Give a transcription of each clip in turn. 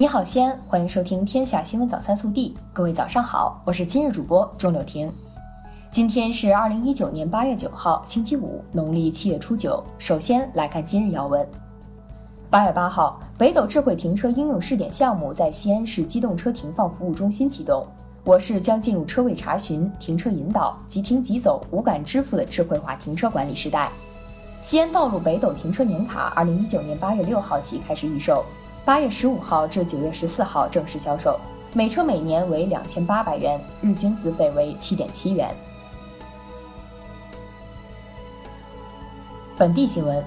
你好，西安，欢迎收听《天下新闻早餐速递》。各位早上好，我是今日主播钟柳婷。今天是二零一九年八月九号，星期五，农历七月初九。首先来看今日要闻。八月八号，北斗智慧停车应用试点项目在西安市机动车停放服务中心启动。我市将进入车位查询、停车引导、即停即走、无感支付的智慧化停车管理时代。西安道路北斗停车年卡，二零一九年八月六号起开始预售。八月十五号至九月十四号正式销售，每车每年为两千八百元，日均资费为七点七元。本地新闻：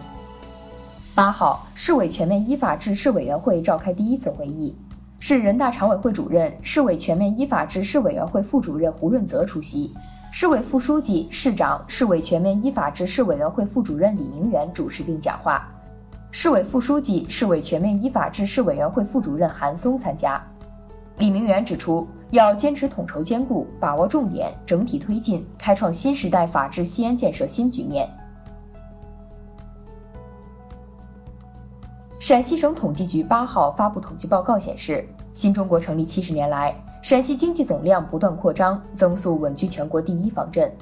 八号，市委全面依法治市委员会召开第一次会议，市人大常委会主任、市委全面依法治市委员会副主任胡润泽出席，市委副书记、市长、市委全面依法治市委员会副主任李明远主持并讲话。市委副书记、市委全面依法治市委员会副主任韩松参加。李明远指出，要坚持统筹兼顾，把握重点，整体推进，开创新时代法治西安建设新局面。陕西省统计局八号发布统计报告显示，新中国成立七十年来，陕西经济总量不断扩张，增速稳居全国第一方阵。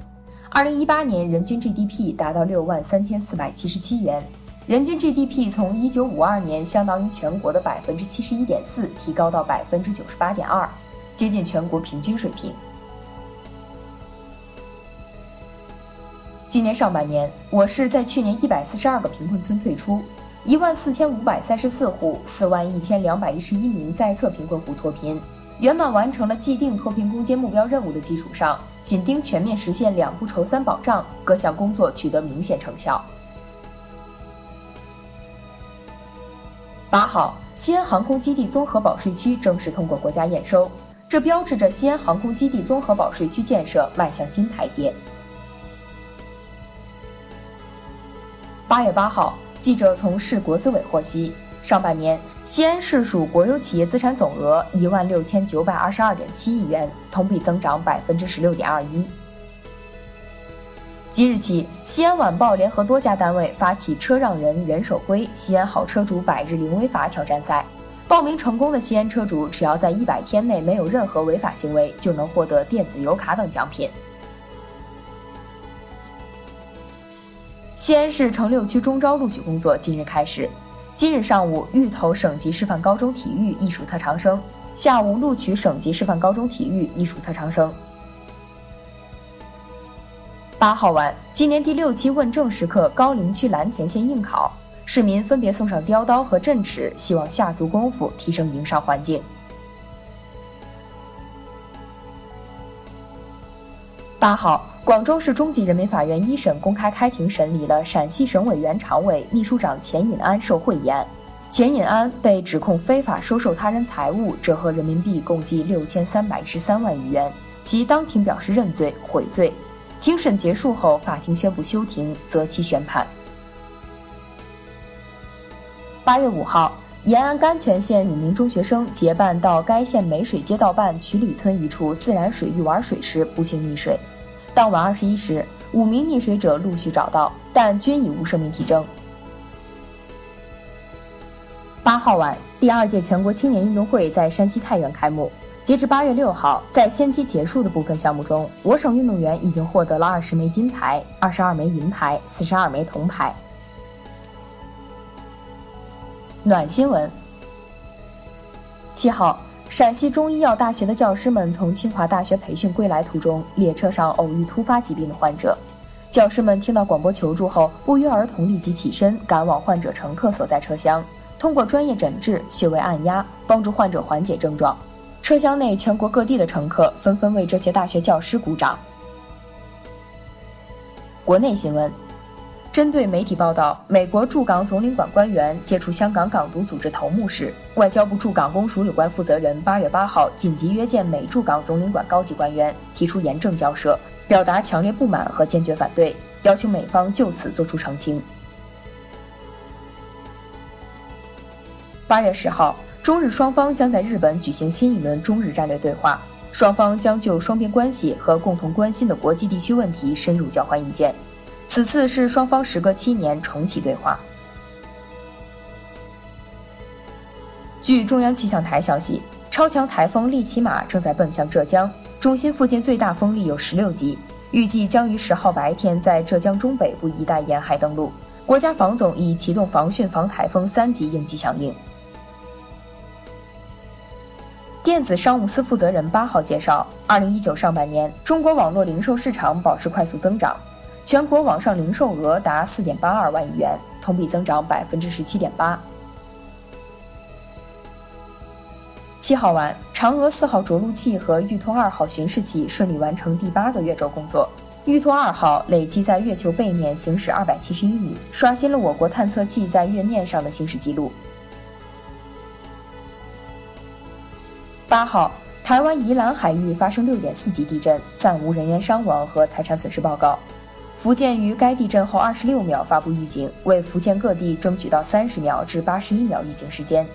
二零一八年人均 GDP 达到六万三千四百七十七元。人均 GDP 从一九五二年相当于全国的百分之七十一点四提高到百分之九十八点二，接近全国平均水平。今年上半年，我市在去年一百四十二个贫困村退出，一万四千五百三十四户，四万一千两百一十一名在册贫困户脱贫，圆满完成了既定脱贫攻坚目标任务的基础上，紧盯全面实现两不愁三保障，各项工作取得明显成效。八号，西安航空基地综合保税区正式通过国家验收，这标志着西安航空基地综合保税区建设迈向新台阶。八月八号，记者从市国资委获悉，上半年西安市属国有企业资产总额一万六千九百二十二点七亿元，同比增长百分之十六点二一。即日起，西安晚报联合多家单位发起“车让人人手归，西安好车主百日零违法”挑战赛。报名成功的西安车主，只要在一百天内没有任何违法行为，就能获得电子油卡等奖品。西安市城六区中招录取工作今日开始。今日上午，芋头省级示范高中体育艺术特长生；下午，录取省级示范高中体育艺术特长生。八号晚，今年第六期问政时刻高陵区蓝田县应考，市民分别送上雕刀和镇尺，希望下足功夫提升营商环境。八号，广州市中级人民法院一审公开开庭审理了陕西省委原常委、秘书长钱引安受贿一案，钱引安被指控非法收受他人财物，折合人民币共计六千三百一十三万余元，其当庭表示认罪悔罪。庭审结束后，法庭宣布休庭，择期宣判。八月五号，延安甘泉县五名中学生结伴到该县梅水街道办曲里村一处自然水域玩水时，不幸溺水。当晚二十一时，五名溺水者陆续找到，但均已无生命体征。八号晚，第二届全国青年运动会在山西太原开幕。截至八月六号，在先期结束的部分项目中，我省运动员已经获得了二十枚金牌、二十二枚银牌、四十二枚铜牌。暖新闻：七号，陕西中医药大学的教师们从清华大学培训归来途中，列车上偶遇突发疾病的患者，教师们听到广播求助后，不约而同立即起身赶往患者乘客所在车厢，通过专业诊治、穴位按压，帮助患者缓解症状。车厢内，全国各地的乘客纷纷为这些大学教师鼓掌。国内新闻：针对媒体报道美国驻港总领馆官员接触香港港独组织头目时，外交部驻港公署有关负责人八月八号紧急约见美驻港总领馆高级官员，提出严正交涉，表达强烈不满和坚决反对，要求美方就此作出澄清。八月十号。中日双方将在日本举行新一轮中日战略对话，双方将就双边关系和共同关心的国际地区问题深入交换意见。此次是双方时隔七年重启对话。据中央气象台消息，超强台风利奇马正在奔向浙江，中心附近最大风力有十六级，预计将于十号白天在浙江中北部一带沿海登陆。国家防总已启动防汛防台风三级应急响应。电子商务司负责人八号介绍，二零一九上半年，中国网络零售市场保持快速增长，全国网上零售额达四点八二万亿元，同比增长百分之十七点八。七号晚，嫦娥四号着陆器和玉兔二号巡视器顺利完成第八个月轴工作。玉兔二号累计在月球背面行驶二百七十一米，刷新了我国探测器在月面上的行驶记录。八号，台湾宜兰海域发生六点四级地震，暂无人员伤亡和财产损失报告。福建于该地震后二十六秒发布预警，为福建各地争取到三十秒至八十一秒预警时间。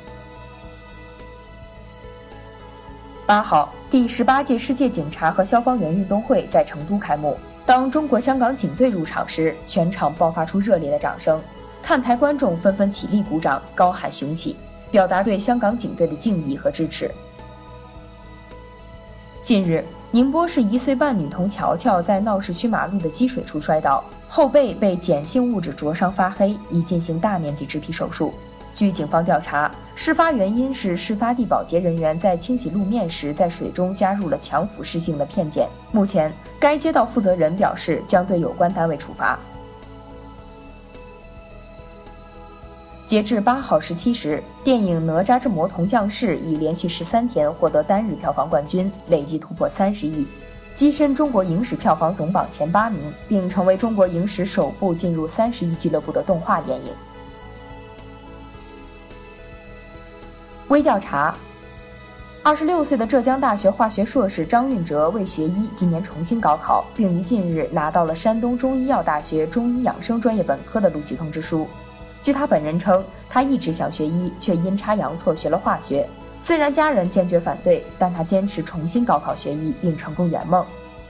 八号，第十八届世界警察和消防员运动会在成都开幕。当中国香港警队入场时，全场爆发出热烈的掌声，看台观众纷纷起立鼓掌，高喊雄起，表达对香港警队的敬意和支持。近日，宁波市一岁半女童乔乔在闹市区马路的积水处摔倒，后背被碱性物质灼伤发黑，已进行大面积植皮手术。据警方调查，事发原因是事发地保洁人员在清洗路面时，在水中加入了强腐蚀性的片碱。目前，该街道负责人表示将对有关单位处罚。截至八号十七时，电影《哪吒之魔童降世》已连续十三天获得单日票房冠军，累计突破三十亿，跻身中国影史票房总榜前八名，并成为中国影史首部进入三十亿俱乐部的动画电影。微调查：二十六岁的浙江大学化学硕士张运哲为学医，今年重新高考，并于近日拿到了山东中医药大学中医养生专业本科的录取通知书。据他本人称，他一直想学医，却阴差阳错学了化学。虽然家人坚决反对，但他坚持重新高考学医，并成功圆梦。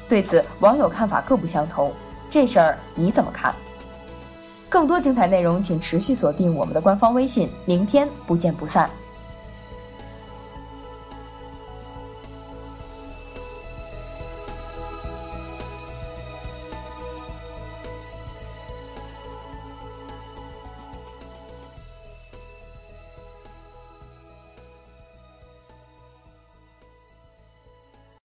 对此，网友看法各不相同。这事儿你怎么看？更多精彩内容，请持续锁定我们的官方微信。明天不见不散。